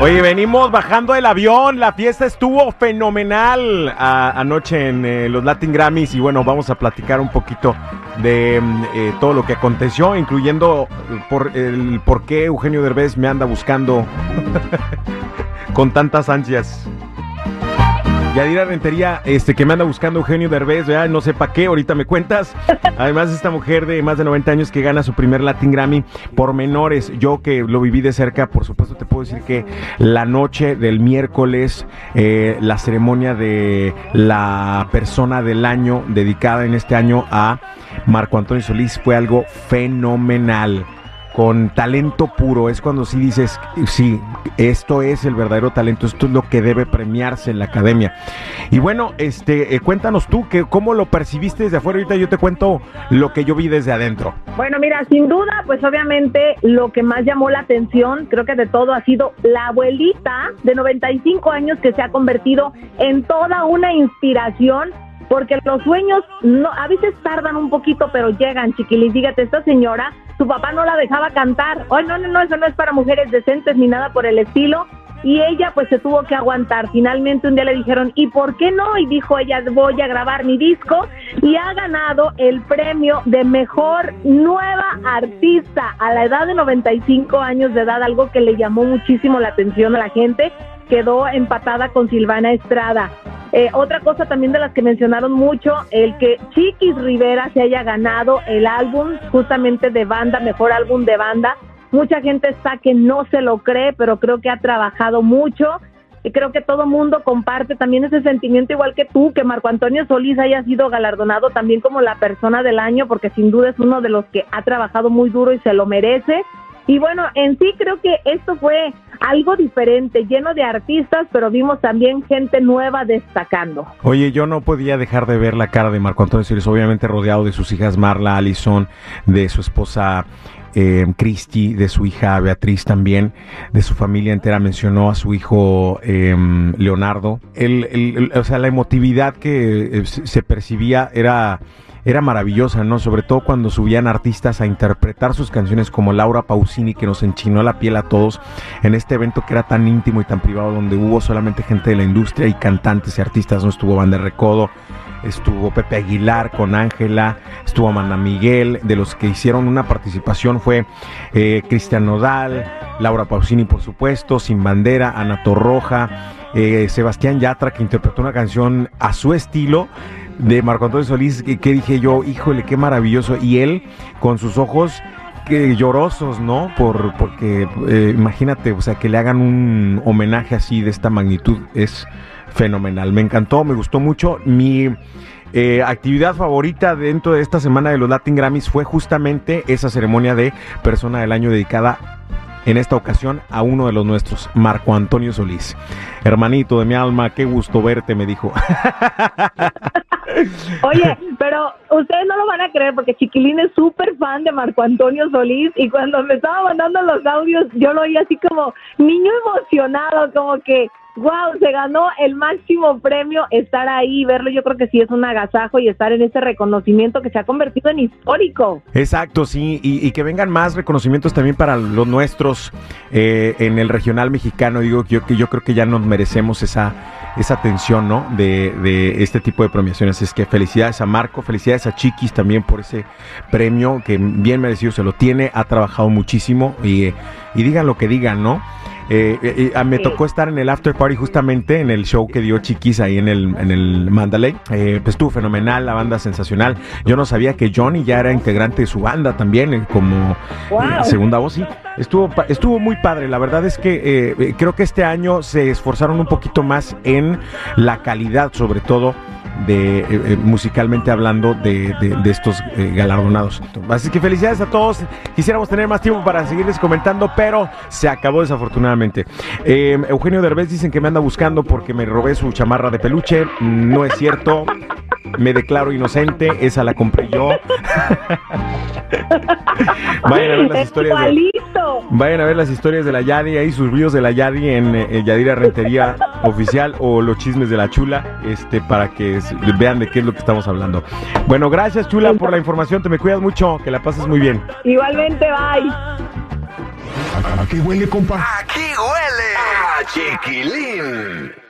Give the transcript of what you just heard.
Oye, venimos bajando el avión. La fiesta estuvo fenomenal anoche en eh, los Latin Grammys. Y bueno, vamos a platicar un poquito de mm, eh, todo lo que aconteció, incluyendo por el por qué Eugenio Derbez me anda buscando con tantas ansias. Yadira Rentería, este, que me anda buscando Eugenio Derbez, ¿verdad? no sé para qué, ahorita me cuentas. Además, esta mujer de más de 90 años que gana su primer Latin Grammy por menores. Yo que lo viví de cerca, por supuesto, te puedo decir que la noche del miércoles, eh, la ceremonia de la persona del año, dedicada en este año a Marco Antonio Solís, fue algo fenomenal con talento puro. Es cuando sí dices, sí, esto es el verdadero talento, esto es lo que debe premiarse en la academia. Y bueno, este, eh, cuéntanos tú, que, ¿cómo lo percibiste desde afuera? Ahorita yo te cuento lo que yo vi desde adentro. Bueno, mira, sin duda, pues obviamente lo que más llamó la atención, creo que de todo, ha sido la abuelita de 95 años que se ha convertido en toda una inspiración, porque los sueños no, a veces tardan un poquito, pero llegan, chiquilín. Fíjate, esta señora, su papá no la dejaba cantar. Ay, no, no, no, eso no es para mujeres decentes ni nada por el estilo. Y ella pues se tuvo que aguantar. Finalmente un día le dijeron, ¿y por qué no? Y dijo ella, voy a grabar mi disco. Y ha ganado el premio de mejor nueva artista a la edad de 95 años de edad, algo que le llamó muchísimo la atención a la gente. Quedó empatada con Silvana Estrada. Eh, otra cosa también de las que mencionaron mucho, el que Chiquis Rivera se haya ganado el álbum justamente de banda, mejor álbum de banda. Mucha gente está que no se lo cree, pero creo que ha trabajado mucho. Y creo que todo mundo comparte también ese sentimiento igual que tú, que Marco Antonio Solís haya sido galardonado también como la persona del año, porque sin duda es uno de los que ha trabajado muy duro y se lo merece. Y bueno, en sí creo que esto fue algo diferente, lleno de artistas, pero vimos también gente nueva destacando. Oye, yo no podía dejar de ver la cara de Marco Antonio Solís, obviamente rodeado de sus hijas Marla, Alison, de su esposa eh, de su hija Beatriz también, de su familia entera, mencionó a su hijo eh, Leonardo. El, el- el- o sea, la emotividad que eh, se percibía era era maravillosa, ¿no? Sobre todo cuando subían artistas a interpretar sus canciones como Laura Pausini, que nos enchinó la piel a todos en este evento que era tan íntimo y tan privado, donde hubo solamente gente de la industria y cantantes y artistas, ¿no? Estuvo Banda Recodo, estuvo Pepe Aguilar con Ángela, estuvo Amanda Miguel, de los que hicieron una participación fue eh, Cristian Nodal, Laura Pausini, por supuesto, Sin Bandera, Ana Torroja, eh, Sebastián Yatra, que interpretó una canción a su estilo de Marco Antonio Solís, que, dije yo, híjole, qué maravilloso. Y él, con sus ojos que llorosos, ¿no? Por, porque eh, imagínate, o sea, que le hagan un homenaje así de esta magnitud es fenomenal. Me encantó, me gustó mucho. Mi eh, actividad favorita dentro de esta semana de los Latin Grammys fue justamente esa ceremonia de Persona del Año dedicada en esta ocasión a uno de los nuestros, Marco Antonio Solís. Hermanito de mi alma, qué gusto verte, me dijo. Oye, pero ustedes no lo van a creer porque Chiquilín es súper fan de Marco Antonio Solís y cuando me estaba mandando los audios yo lo oí así como niño emocionado, como que wow, se ganó el máximo premio, estar ahí, verlo yo creo que sí es un agasajo y estar en este reconocimiento que se ha convertido en histórico. Exacto, sí, y, que vengan más reconocimientos también para los nuestros eh, en el regional mexicano. Digo yo que yo creo que ya nos merecemos esa, esa atención, ¿no? De, de este tipo de premiaciones. Es que felicidades a Marco, felicidades a Chiquis también por ese premio que bien merecido se lo tiene, ha trabajado muchísimo y, y digan lo que digan, ¿no? Eh, eh, eh, me Sí. tocó estar en el after party justamente en el show que dio Chiquis ahí en el, en el Mandalay. Eh, pues estuvo fenomenal, la banda sensacional. Yo no sabía que Johnny ya era integrante de su banda también, eh, como Wow. segunda voz. Sí, estuvo, estuvo muy padre. La verdad es que creo que este año se esforzaron un poquito más en la calidad, sobre todo de eh, eh, musicalmente hablando de, de- estos eh, galardonados. Así que felicidades a todos. Quisiéramos tener más tiempo para seguirles comentando, pero se acabó desafortunadamente. Eugenio Derbez dicen que me anda buscando porque me robé su chamarra de peluche. No es cierto. Me declaro inocente. Esa la compré yo. Vayan a ver las historias de. Vayan a ver las historias de la Yadi, ahí sus ríos de la Yadi en, eh, Yadira Rentería Oficial o los chismes de la Chula, este, para que vean de qué es lo que estamos hablando. Bueno, gracias Chula por la información, te me cuidas mucho, que la pases muy bien. Igualmente, bye. ¿A qué huele, compa? Aquí huele a chiquilín.